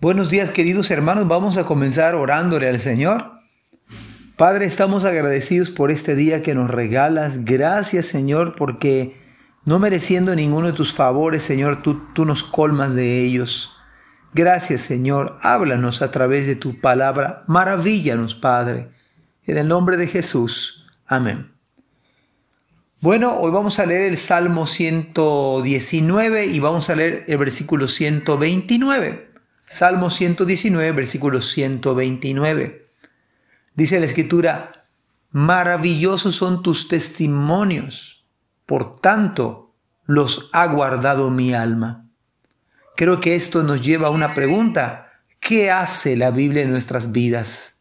Buenos días queridos hermanos, vamos a comenzar orándole al Señor. Padre, estamos agradecidos por este día que nos regalas. Gracias Señor porque no mereciendo ninguno de tus favores, Señor, tú, tú nos colmas de ellos. Gracias Señor, háblanos a través de tu palabra. Maravíllanos Padre. En el nombre de Jesús. Amén. Bueno, hoy vamos a leer el Salmo 119 y vamos a leer el versículo 129. Salmo 119, versículo 129. Dice la escritura, maravillosos son tus testimonios, por tanto los ha guardado mi alma. Creo que esto nos lleva a una pregunta. ¿Qué hace la Biblia en nuestras vidas?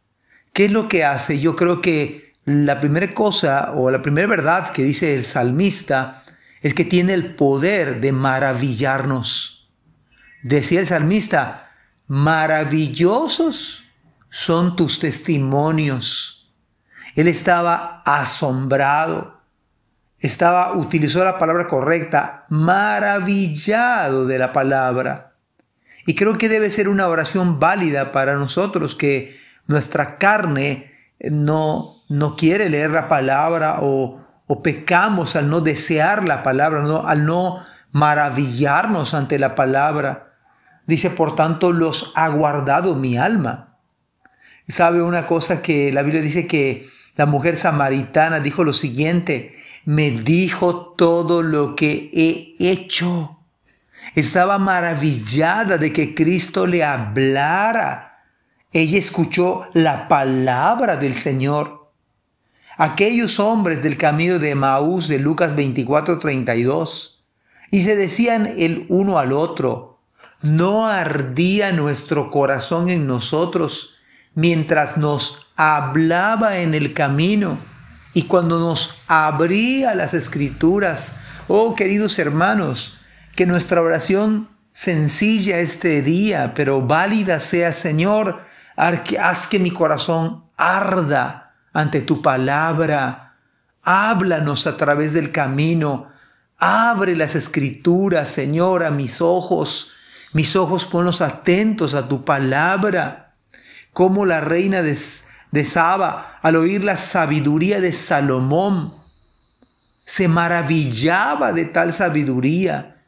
¿Qué es lo que hace? Yo creo que la primera cosa o la primera verdad que dice el salmista es que tiene el poder de maravillarnos. Decía el salmista, maravillosos son tus testimonios. Él estaba asombrado, estaba, utilizó la palabra correcta, maravillado de la palabra. Y creo que debe ser una oración válida para nosotros, que nuestra carne no, no quiere leer la palabra o, o pecamos al no desear la palabra, al no maravillarnos ante la palabra. Dice, por tanto, los ha guardado mi alma. ¿Sabe una cosa que la Biblia dice que la mujer samaritana dijo lo siguiente? Me dijo todo lo que he hecho. Estaba maravillada de que Cristo le hablara. Ella escuchó la palabra del Señor. Aquellos hombres del camino de Maús de Lucas 24, 32, y se decían el uno al otro, ¿No ardía nuestro corazón en nosotros mientras nos hablaba en el camino y cuando nos abría las escrituras? Oh, queridos hermanos, que nuestra oración sencilla este día, pero válida sea, Señor, haz que mi corazón arda ante tu palabra. Háblanos a través del camino. Abre las escrituras, Señor, a mis ojos mis ojos ponlos atentos a tu palabra. Como la reina de, de Saba, al oír la sabiduría de Salomón, se maravillaba de tal sabiduría.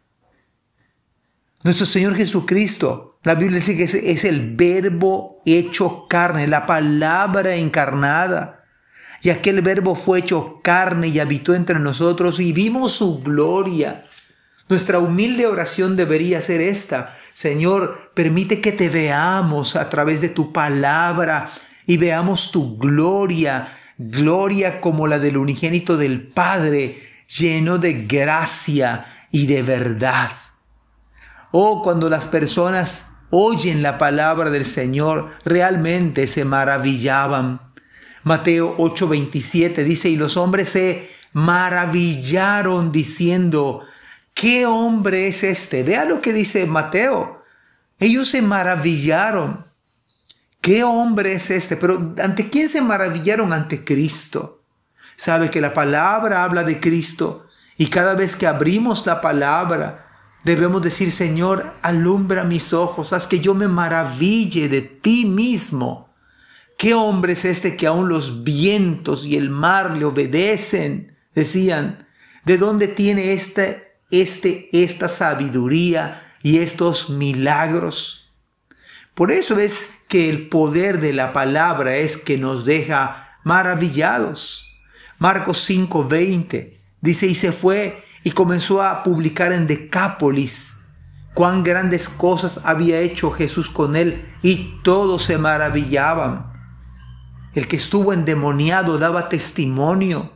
Nuestro Señor Jesucristo, la Biblia dice que es, es el verbo hecho carne, la palabra encarnada. Y aquel verbo fue hecho carne y habitó entre nosotros y vimos su gloria nuestra humilde oración debería ser esta. Señor, permite que te veamos a través de tu palabra y veamos tu gloria, gloria como la del unigénito del Padre, lleno de gracia y de verdad. Oh, cuando las personas oyen la palabra del Señor, realmente se maravillaban. Mateo 8:27 dice, y los hombres se maravillaron diciendo, ¿qué hombre es este? Vea lo que dice Mateo. Ellos se maravillaron. ¿Qué hombre es este? Pero ¿ante quién se maravillaron? Ante Cristo. Sabe que la palabra habla de Cristo y cada vez que abrimos la palabra debemos decir, Señor, alumbra mis ojos, haz que yo me maraville de ti mismo. ¿Qué hombre es este que aún los vientos y el mar le obedecen? Decían, ¿de dónde tiene este este, esta sabiduría y estos milagros. Por eso es que el poder de la palabra es que nos deja maravillados. Marcos 5:20 dice, y se fue y comenzó a publicar en Decápolis cuán grandes cosas había hecho Jesús con él y todos se maravillaban. El que estuvo endemoniado daba testimonio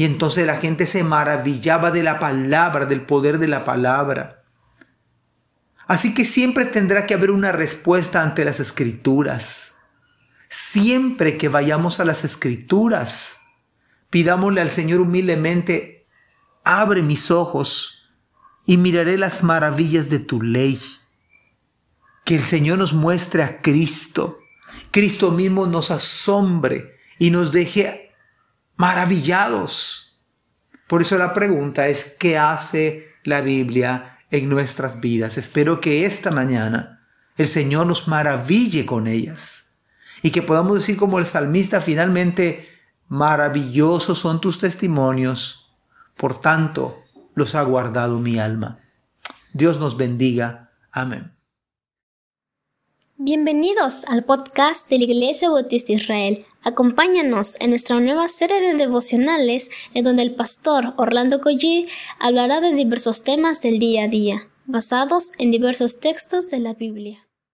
y entonces la gente se maravillaba de la palabra, del poder de la palabra. Así que siempre tendrá que haber una respuesta ante las escrituras. siempre que vayamos a las escrituras, pidámosle al Señor humildemente, abre mis ojos y miraré las maravillas de tu ley. Que el Señor nos muestre a Cristo, Cristo mismo nos asombre y nos deje maravillados. Por eso la pregunta es, ¿qué hace la Biblia en nuestras vidas? Espero que esta mañana el Señor nos maraville con ellas y que podamos decir como el salmista finalmente, maravillosos son tus testimonios, por tanto los ha guardado mi alma. Dios nos bendiga. Amén. Bienvenidos al podcast de la Iglesia Bautista Israel. Acompáñanos en nuestra nueva serie de devocionales en donde el pastor Orlando Collie hablará de diversos temas del día a día, basados en diversos textos de la Biblia.